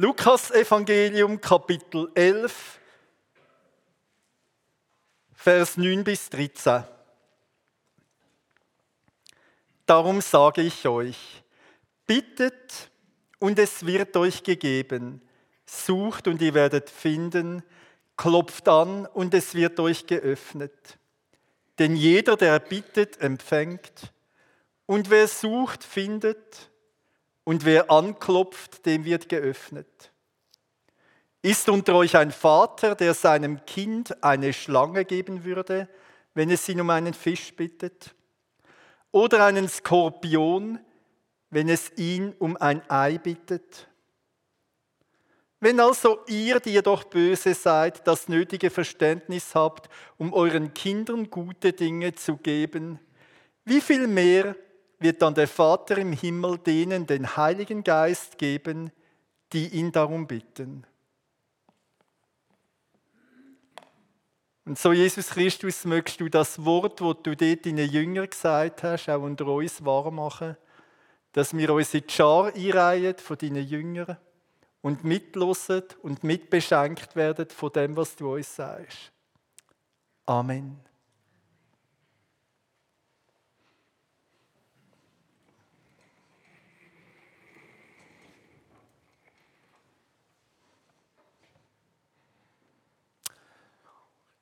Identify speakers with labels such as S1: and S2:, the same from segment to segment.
S1: Lukas Evangelium Kapitel 11, Vers 9 bis 13. Darum sage ich euch, bittet und es wird euch gegeben, sucht und ihr werdet finden, klopft an und es wird euch geöffnet. Denn jeder, der bittet, empfängt, und wer sucht, findet, und wer anklopft, dem wird geöffnet. Ist unter euch ein Vater, der seinem Kind eine Schlange geben würde, wenn es ihn um einen Fisch bittet? Oder einen Skorpion, wenn es ihn um ein Ei bittet? Wenn also ihr, die ihr doch böse seid, das nötige Verständnis habt, um euren Kindern gute Dinge zu geben, wie viel mehr wird dann der Vater im Himmel denen den Heiligen Geist geben, die ihn darum bitten. Und so, Jesus Christus, möchtest du das Wort, das du dort deinen Jüngern gesagt hast, auch unter uns wahr machen, dass wir uns in die Schar einreihen von deinen Jüngern und mitlosen und mitbeschenkt werden von dem, was du uns sagst. Amen.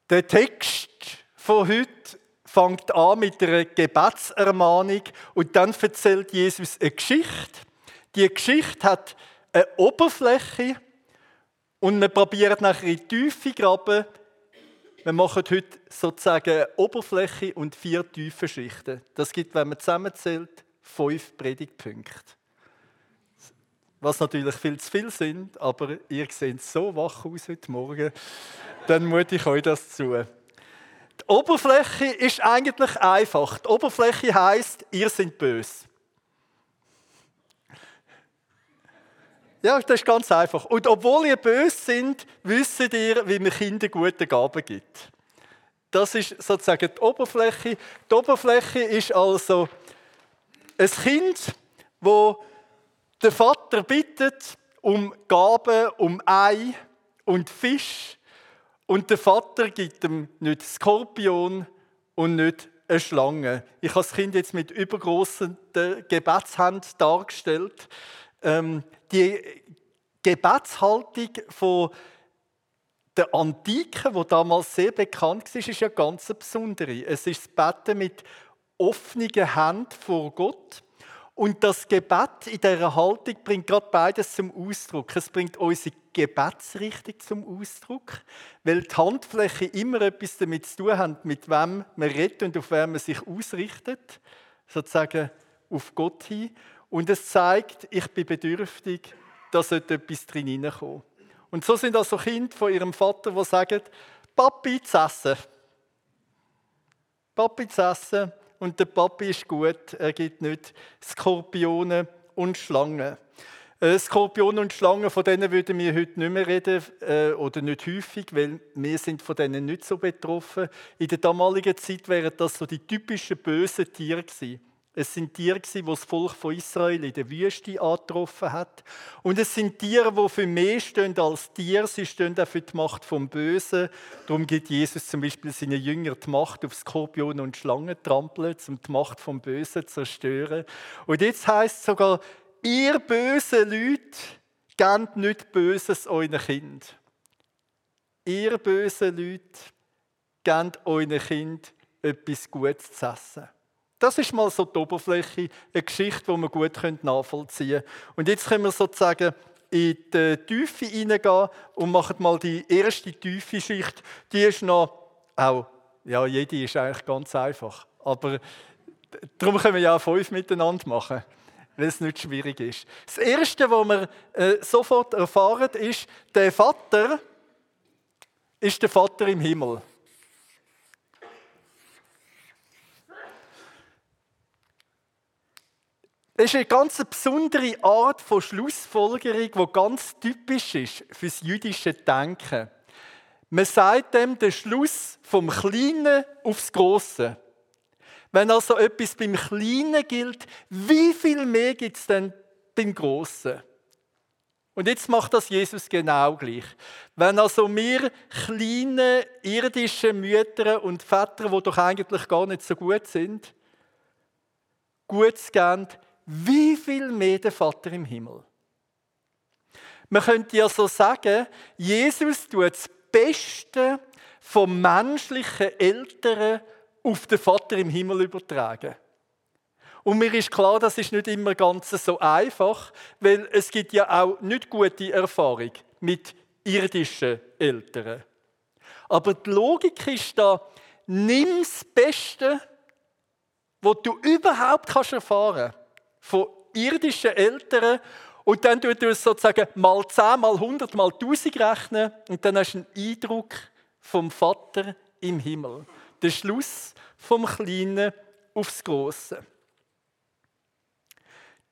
S1: Der Text von heute fängt an mit einer Gebetsermahnung und dann erzählt Jesus eine Geschichte. Die Geschichte hat eine Oberfläche und wir probieren nachher in die Tiefe graben. Wir machen heute sozusagen eine Oberfläche und vier tiefe Schichten. Das gibt, wenn man zusammenzählt, fünf Predigtpunkte. Was natürlich viel zu viel sind, aber ihr seht so wach aus heute Morgen dann mute ich euch das zu. Die Oberfläche ist eigentlich einfach. Die Oberfläche heißt, ihr seid böse. Ja, das ist ganz einfach. Und obwohl ihr böse sind, wisst ihr, wie man Kindern gute Gaben gibt. Das ist sozusagen die Oberfläche. Die Oberfläche ist also ein Kind, wo der Vater bittet um Gaben, um Ei und Fisch und der Vater gibt ihm nicht Skorpion und nicht eine Schlange. Ich habe das Kind jetzt mit übergroßen Gebetshand dargestellt. Ähm, die Gebetshaltung von der Antike, wo damals sehr bekannt war, ist ja ganz besondere. Es ist das Betten mit offenen Händen vor Gott. Und das Gebet in dieser Haltung bringt gerade beides zum Ausdruck. Es bringt unsere Gebetsrichtung zum Ausdruck, weil die Handfläche immer etwas damit zu tun hat, mit wem man redet und auf wen man sich ausrichtet, sozusagen auf Gott hin. Und es zeigt, ich bin bedürftig, da sollte etwas drin hineinkommen. Und so sind also Kinder von ihrem Vater, die sagen, Papi zu essen. Papi zu essen und der Papi ist gut, er gibt nicht Skorpione und Schlangen. Äh, Skorpione und Schlangen, von denen würden wir heute nicht mehr reden äh, oder nicht häufig, weil wir sind von denen nicht so betroffen. In der damaligen Zeit wären das so die typischen bösen Tiere gewesen. Es sind Tiere, die das Volk von Israel in der Wüste angetroffen hat. Und es sind Tiere, die für mehr stehen als Tiere. Sie stehen auch für die Macht vom Bösen. Darum gibt Jesus zum Beispiel seinen Jüngern die Macht auf Skorpione und Schlangen trampeln, um die Macht vom Bösen zu zerstören. Und jetzt heißt es sogar, ihr bösen Leute, gebt nicht Böses euren Kind. Ihr bösen Leute, gebt euren Kind etwas Gutes zu essen. Das ist mal so die Oberfläche, eine Geschichte, die man gut nachvollziehen können. Und jetzt können wir sozusagen in die Tiefe hineingehen und machen mal die erste tiefe Schicht. Die ist noch, auch, ja, jede ist eigentlich ganz einfach. Aber darum können wir ja auch fünf miteinander machen, weil es nicht schwierig ist. Das Erste, was wir äh, sofort erfahren, ist, der Vater ist der Vater im Himmel. Das ist eine ganz besondere Art von Schlussfolgerung, die ganz typisch ist für das jüdische Denken. Man sagt dem den Schluss vom Kleinen aufs Große. Wenn also etwas beim Kleinen gilt, wie viel mehr gibt es denn beim Großen? Und jetzt macht das Jesus genau gleich. Wenn also wir kleine irdische Mütter und Väter, die doch eigentlich gar nicht so gut sind, gut geben, wie viel mehr der Vater im Himmel? Man könnte ja so sagen, Jesus tut das Beste vom menschlichen Eltern auf den Vater im Himmel übertragen. Und mir ist klar, das ist nicht immer ganz so einfach, weil es gibt ja auch nicht gute Erfahrung mit irdischen Eltern. Aber die Logik ist da, nimm das Beste, was du überhaupt kannst erfahren von irdischen Eltern und dann tust du es sozusagen mal 10, mal 100, mal 1000 rechnen und dann hast du einen Eindruck vom Vater im Himmel. Der Schluss vom Kleinen aufs Große.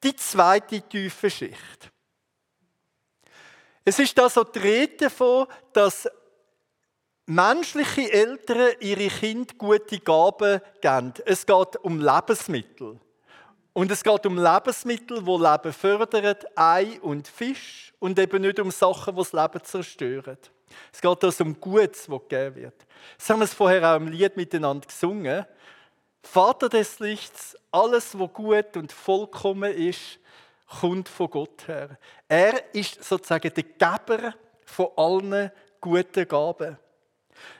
S1: Die zweite tiefe Schicht. Es ist da so die Rede davon, dass menschliche Eltern ihre Kinder gute Gaben geben. Es geht um Lebensmittel. Und es geht um Lebensmittel, die Leben fördern, Ei und Fisch und eben nicht um Sachen, die das Leben zerstören. Es geht also um Gutes, das gegeben wird. Das haben wir vorher auch im Lied miteinander gesungen. Vater des Lichts, alles, was gut und vollkommen ist, kommt von Gott her. Er ist sozusagen der Geber von allen guten Gaben.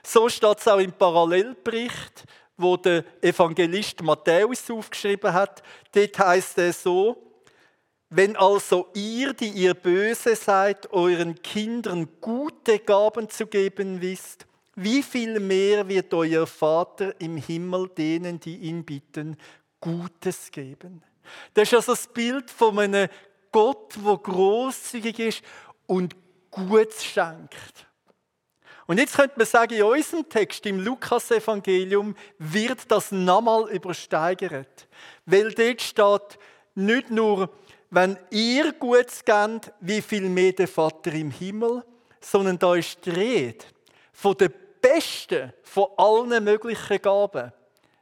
S1: So steht es auch im Parallelbericht wo der Evangelist Matthäus aufgeschrieben hat. Dort heißt es so, wenn also ihr, die ihr böse seid, euren Kindern gute Gaben zu geben wisst, wie viel mehr wird euer Vater im Himmel denen, die ihn bitten, Gutes geben? Das ist also das Bild von einem Gott, der großzügig ist und Gutes schenkt. Und jetzt könnte man sagen, in unserem Text, im Lukas-Evangelium, wird das nochmal übersteigert. Weil dort steht nicht nur, wenn ihr Gutes gebt, wie viel mehr der Vater im Himmel, sondern da ist die Rede von der besten von allen möglichen Gaben,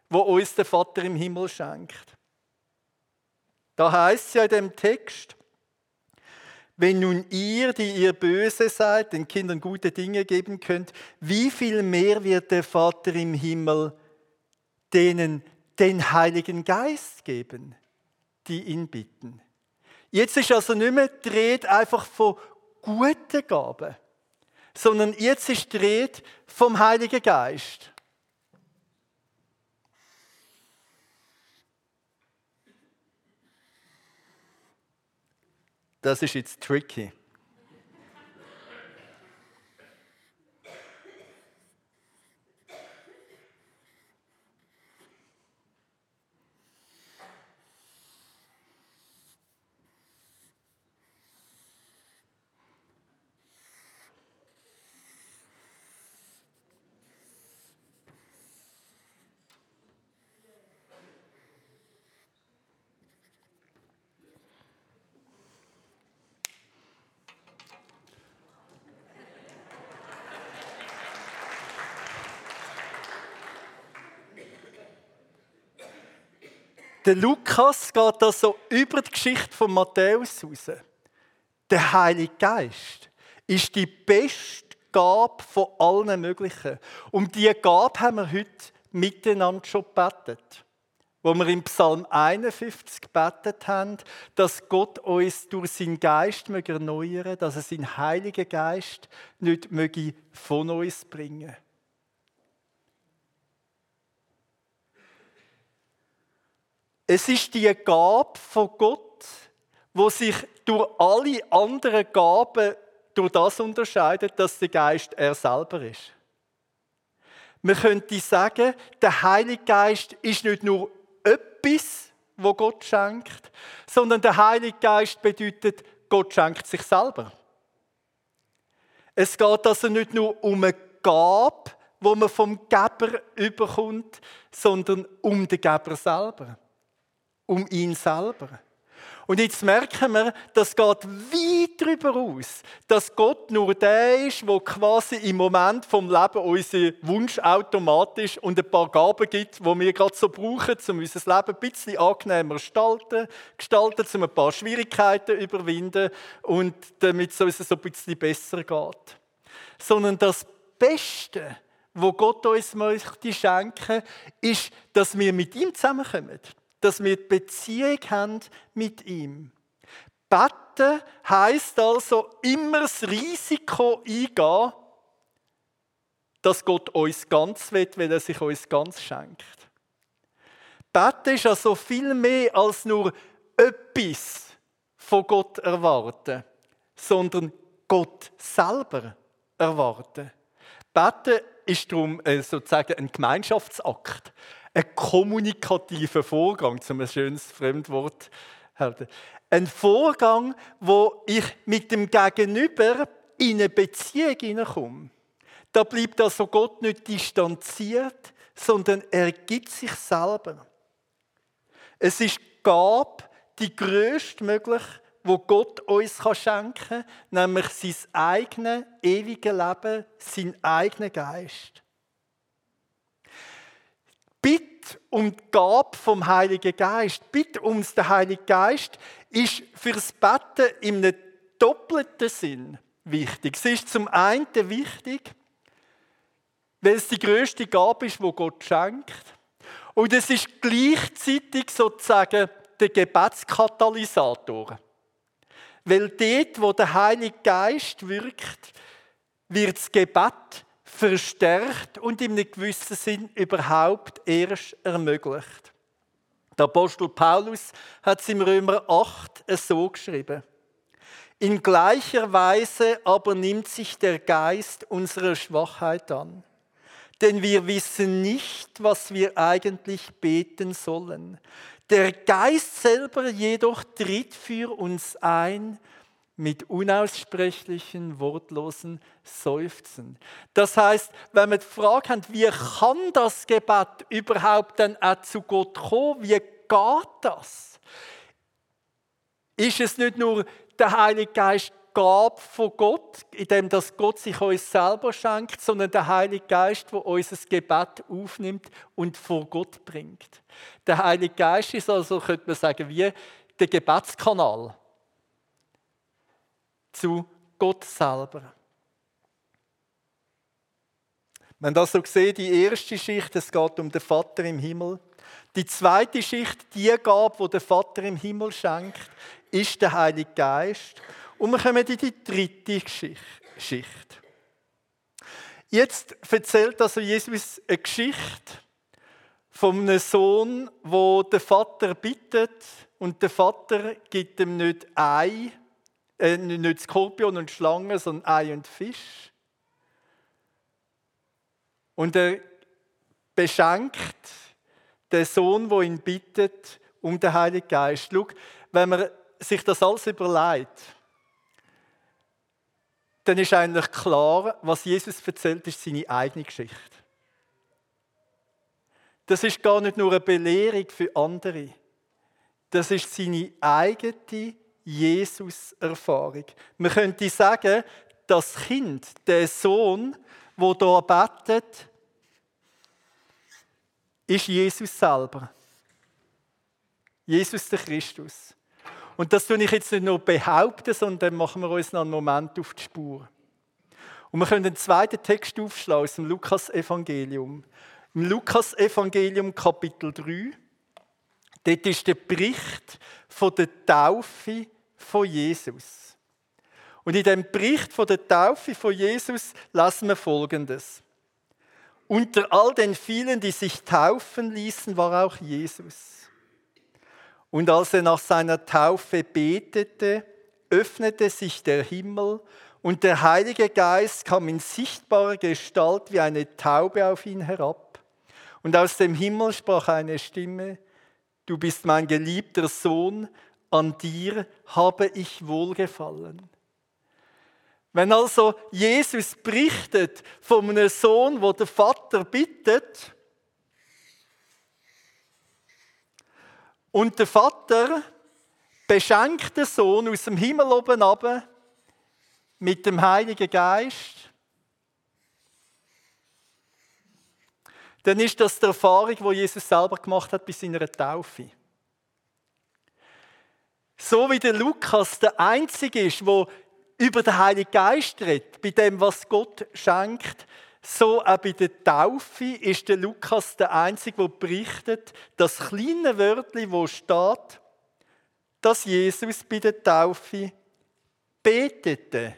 S1: wo uns der Vater im Himmel schenkt. Da heißt es ja in dem Text, wenn nun ihr, die ihr böse seid, den Kindern gute Dinge geben könnt, wie viel mehr wird der Vater im Himmel denen den Heiligen Geist geben, die ihn bitten? Jetzt ist also nicht mehr die Rede einfach von guten Gaben, sondern jetzt ist die Rede vom Heiligen Geist. Das ist jetzt tricky. Der Lukas geht da so über die Geschichte von Matthäus raus. Der Heilige Geist ist die beste Gabe von allen möglichen. Um diese Gabe haben wir heute miteinander schon gebetet. Wo wir im Psalm 51 gebetet haben, dass Gott uns durch seinen Geist erneuern möge, dass er seinen Heiligen Geist nicht möge von uns bringen Es ist die Gabe von Gott, wo sich durch alle anderen Gaben durch das unterscheidet, dass der Geist er selber ist. Man könnte sagen, der Heilige Geist ist nicht nur etwas, wo Gott schenkt, sondern der Heilige Geist bedeutet, Gott schenkt sich selber. Es geht also nicht nur um eine Gabe, wo man vom Geber überkommt, sondern um den Geber selber um ihn selber. Und jetzt merken wir, das geht weit darüber aus, dass Gott nur der ist, der quasi im Moment vom Leben unseren Wunsch automatisch und ein paar Gaben gibt, die wir gerade so brauchen, um unser Leben ein bisschen angenehmer gestalten, gestalten um ein paar Schwierigkeiten überwinden und damit es uns so ein bisschen besser geht. Sondern das Beste, wo Gott uns möchte schenken, ist, dass wir mit ihm zusammenkommen dass wir die Beziehung haben mit ihm. Beten heißt also immer das Risiko eingehen, dass Gott uns ganz wird, weil er sich uns ganz schenkt. Beten ist also viel mehr als nur etwas von Gott erwarten, sondern Gott selber erwarten. Beten ist darum äh, sozusagen ein Gemeinschaftsakt ein kommunikativer Vorgang, zum ein schönes Fremdwort halten. Ein Vorgang, wo ich mit dem Gegenüber in eine Beziehung hineinkomme. Da bleibt also Gott nicht distanziert, sondern er gibt sich selber. Es ist Gab, die größtmögliche, wo Gott uns schenken kann, nämlich sein eigenes ewiges Leben, sein eigener Geist. Bitte um die Gabe vom Heiligen Geist, bitte ums der Heilige Geist ist fürs Betten in einem doppelten Sinn wichtig. Es ist zum einen wichtig, weil es die größte Gabe ist, wo Gott schenkt. Und es ist gleichzeitig sozusagen der Gebetskatalysator. Weil dort, wo der Heilige Geist wirkt, wird das Gebet verstärkt und in einem gewissen Sinn überhaupt erst ermöglicht. Der Apostel Paulus hat es im Römer 8 so geschrieben. In gleicher Weise aber nimmt sich der Geist unserer Schwachheit an. Denn wir wissen nicht, was wir eigentlich beten sollen. Der Geist selber jedoch tritt für uns ein mit unaussprechlichen, wortlosen Seufzen. Das heißt, wenn wir die Frage haben, wie kann das Gebet überhaupt dann auch zu Gott kommen, wie geht das? Ist es nicht nur der Heilige Geist Gab von Gott, indem das Gott sich uns selber schenkt, sondern der Heilige Geist, der unser Gebet aufnimmt und vor Gott bringt. Der Heilige Geist ist also, könnte man sagen, wie der Gebetskanal zu Gott selber. Wenn das so sieht, die erste Schicht, es geht um den Vater im Himmel. Die zweite Schicht, die Gabe, wo der Vater im Himmel schenkt, ist der Heilige Geist. Und wir kommen in die dritte Schicht. Jetzt erzählt also Jesus eine Geschichte von einem Sohn, wo der Vater bittet und der Vater gibt ihm nicht ein, äh, nicht Skorpion und Schlange, sondern Ei und Fisch. Und er beschenkt den Sohn, wo ihn bittet, um den Heiligen Geist. Schau, wenn man sich das alles überlegt, dann ist eigentlich klar, was Jesus erzählt, ist seine eigene Geschichte. Das ist gar nicht nur eine Belehrung für andere. Das ist seine eigene Jesus-Erfahrung. Man könnte sagen, das Kind, der Sohn, wo da betet, ist Jesus selber. Jesus der Christus. Und das tue ich jetzt nicht nur behaupten, sondern dann machen wir uns noch einen Moment auf die Spur. Und wir können den zweiten Text aufschlagen aus dem Lukas-Evangelium. Im Lukas-Evangelium Kapitel 3, dort ist der Bericht von der Taufe von Jesus. Und in dem Bericht von der Taufe von Jesus lassen wir Folgendes. Unter all den vielen, die sich taufen ließen, war auch Jesus. Und als er nach seiner Taufe betete, öffnete sich der Himmel und der Heilige Geist kam in sichtbarer Gestalt wie eine Taube auf ihn herab. Und aus dem Himmel sprach eine Stimme, du bist mein geliebter Sohn, an dir habe ich wohlgefallen. Wenn also Jesus berichtet von einem Sohn, wo der Vater bittet, und der Vater beschenkten Sohn aus dem Himmel oben runter mit dem Heiligen Geist, dann ist das die Erfahrung, die Jesus selber gemacht hat bei seiner Taufe. So wie der Lukas der Einzige ist, wo über den Heiligen Geist redet, bei dem, was Gott schenkt, so auch bei der Taufe ist der Lukas der Einzige, der berichtet, das kleine Wörtchen, wo steht, dass Jesus bei der Taufe betete.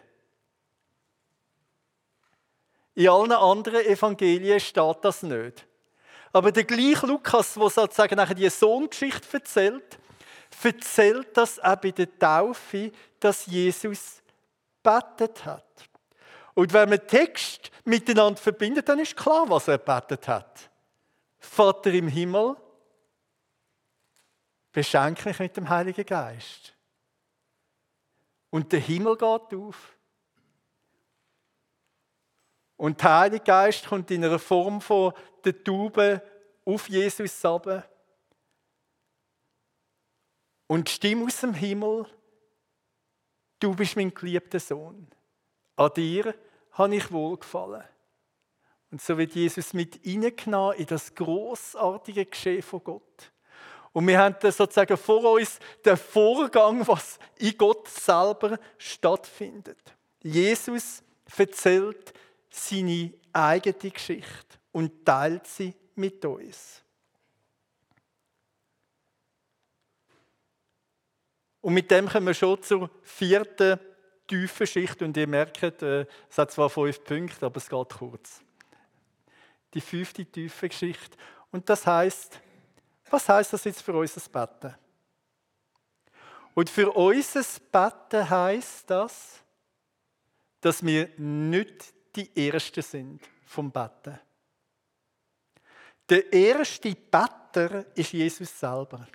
S1: In allen anderen Evangelien steht das nicht. Aber der gleiche Lukas, der sozusagen nachher die Sohngeschichte erzählt, erzählt das auch bei der Taufe, dass Jesus betet hat. Und wenn man Text miteinander verbindet, dann ist klar, was er betet hat. Vater im Himmel, beschenke mich mit dem Heiligen Geist. Und der Himmel geht auf. Und der Heilige Geist kommt in einer Form von der Taube auf Jesus runter. Und die Stimme aus dem Himmel, du bist mein geliebter Sohn. An dir habe ich wohlgefallen. Und so wird Jesus mit hineingenommen in das großartige Geschehen von Gott. Und wir haben sozusagen vor uns den Vorgang, was in Gott selber stattfindet. Jesus erzählt seine eigene Geschichte und teilt sie mit uns. Und mit dem kommen wir schon zur vierten tiefen Schicht. Und ihr merkt, äh, es hat zwar fünf Punkte, aber es geht kurz. Die fünfte tiefe Geschichte. Und das heißt, was heißt das jetzt für unser Betten? Und für unser Betten heißt das, dass wir nicht die Ersten sind vom Betten. Der erste Better ist Jesus selber.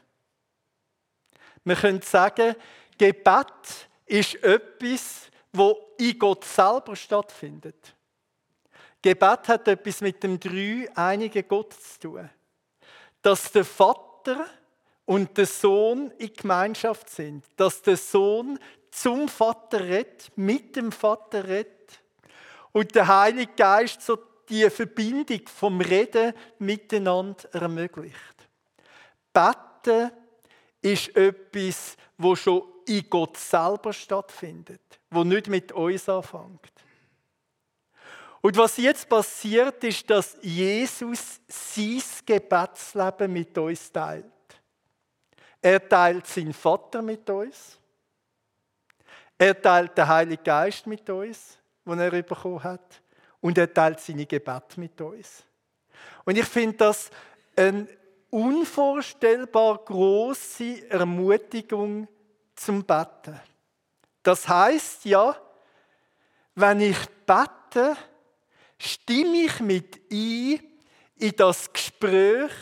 S1: Wir können sagen, Gebet ist etwas, wo in Gott selber stattfindet. Gebet hat etwas mit dem drei einigen Gott zu tun. Dass der Vater und der Sohn in Gemeinschaft sind. Dass der Sohn zum Vater redet, mit dem Vater redet. Und der Heilige Geist so die Verbindung vom Reden miteinander ermöglicht. Beten ist etwas, wo schon in Gott selber stattfindet, wo nicht mit uns anfängt. Und was jetzt passiert, ist, dass Jesus sein Gebetsleben mit uns teilt. Er teilt seinen Vater mit uns. Er teilt den Heiligen Geist mit uns, den er bekommen hat. Und er teilt seine Gebete mit uns. Und ich finde das eine unvorstellbar große Ermutigung zum Betten. Das heißt ja, wenn ich bete, stimme ich mit ein in das Gespräch,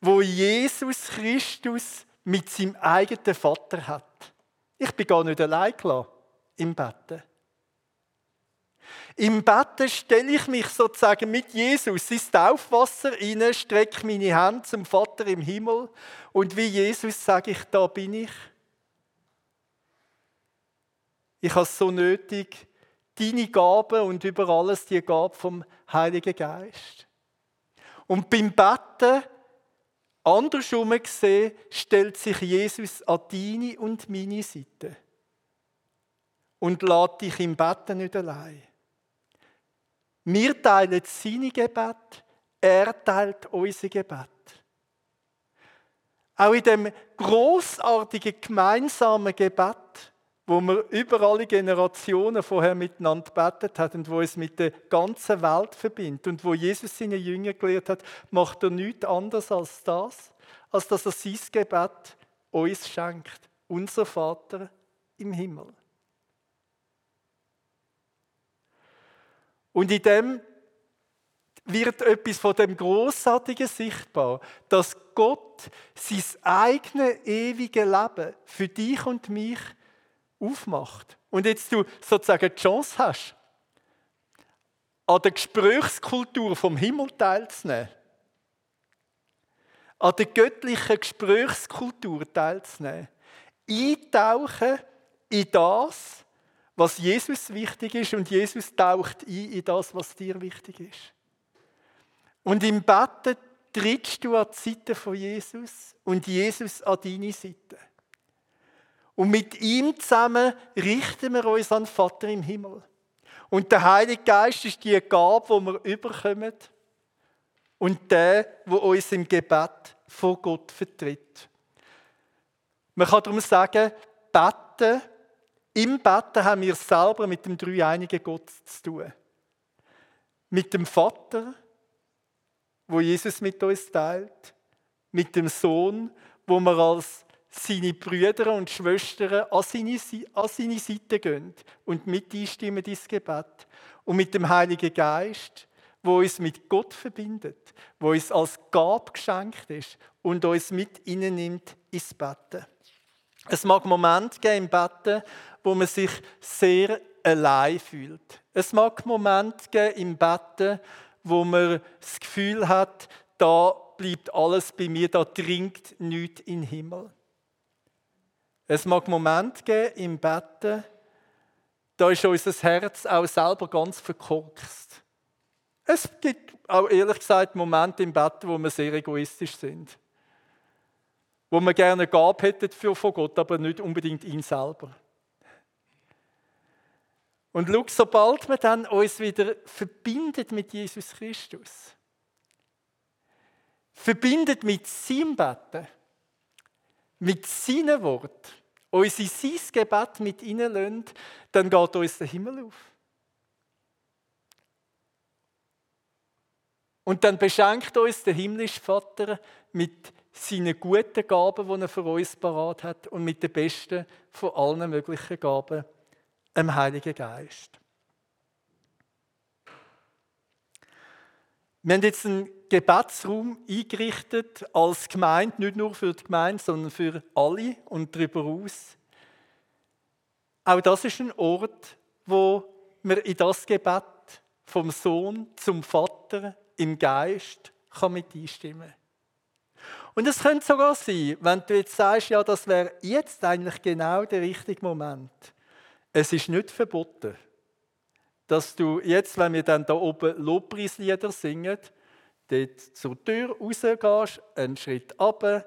S1: wo Jesus Christus mit seinem eigenen Vater hat. Ich bin gar nicht allein im Betten. Im Betten stelle ich mich sozusagen mit Jesus ins Taufwasser rein, strecke meine Hände zum Vater im Himmel und wie Jesus sage ich, da bin ich. Ich habe es so nötig, deine Gabe und über alles die Gabe vom Heiligen Geist. Und beim Betten, andersrum gesehen, stellt sich Jesus an deine und meine Seite und lädt dich im Betten nicht allein. Wir teilen seine Gebet, er teilt unser Gebet. Auch in dem großartigen gemeinsamen Gebet wo wir über alle Generationen vorher miteinander betet hat und wo es mit der ganzen Welt verbindet und wo Jesus seine Jünger gelehrt hat, macht er nichts anderes als das, als dass er sein Gebet uns schenkt, unser Vater im Himmel. Und in dem wird etwas von dem Großartigen sichtbar, dass Gott sein eigenes ewige Leben für dich und mich aufmacht. Und jetzt du sozusagen die Chance hast, an der Gesprächskultur vom Himmel teilzunehmen, an der göttlichen Gesprächskultur teilzunehmen, eintauchen in das, was Jesus wichtig ist und Jesus taucht ein in das, was dir wichtig ist. Und im Betten trittst du an die Seite von Jesus und Jesus an deine Seite. Und mit ihm zusammen richten wir uns an den Vater im Himmel. Und der Heilige Geist ist die Gabe, die wir überkommen und der, wo uns im Gebet vor Gott vertritt. Man kann darum sagen, beten, im Beten haben wir selber mit dem dreieinigen Gott zu tun. Mit dem Vater, wo Jesus mit uns teilt, mit dem Sohn, wo wir als seine Brüder und Schwestern an seine, an seine Seite gehen und mit einstimmen ins Gebet. Und mit dem Heiligen Geist, wo uns mit Gott verbindet, wo uns als Gab geschenkt ist und uns mit nimmt ins Betten. Es mag Momente geben im Betten, wo man sich sehr allein fühlt. Es mag Momente geben im Betten, wo man das Gefühl hat, da bleibt alles bei mir, da dringt nichts in den Himmel. Es mag Momente geben im Betten, da ist unser Herz auch selber ganz verkorkst. Es gibt auch ehrlich gesagt Momente im Bett, wo wir sehr egoistisch sind. Wo wir gerne Gab hätten für von Gott, aber nicht unbedingt ihn selber. Und schau, sobald wir dann uns wieder verbindet mit Jesus Christus, verbindet mit seinem Betten, mit seinem Wort, uns in sein Gebet mit hineinlassen, dann geht uns der Himmel auf. Und dann beschenkt uns der himmlische Vater mit seinen guten Gaben, die er für uns parat hat, und mit den besten von allen möglichen Gaben, dem Heiligen Geist. Wir haben jetzt einen Gebetsraum eingerichtet als Gemeinde, nicht nur für die Gemeinde, sondern für alle und darüber hinaus. Auch das ist ein Ort, wo wir in das Gebet vom Sohn zum Vater im Geist kann mit einstimmen Und es könnte sogar sein, wenn du jetzt sagst, ja, das wäre jetzt eigentlich genau der richtige Moment. Es ist nicht verboten, dass du jetzt, wenn wir dann da oben Lobpreislieder singen, dort zur Tür rausgehst, einen Schritt runter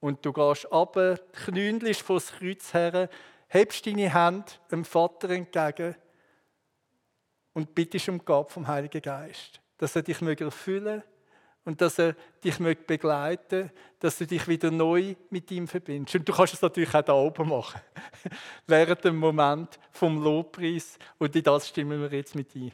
S1: und du gehst runter, knündelst vor das Kreuz her, hebst deine Hand dem Vater entgegen und bittest um Gabe vom Heiligen Geist dass er dich erfüllen und dass er dich begleiten möchte, dass du dich wieder neu mit ihm verbindest. Und du kannst es natürlich auch da oben machen, während dem Moment vom Lobpreis. Und in das stimmen wir jetzt mit ein.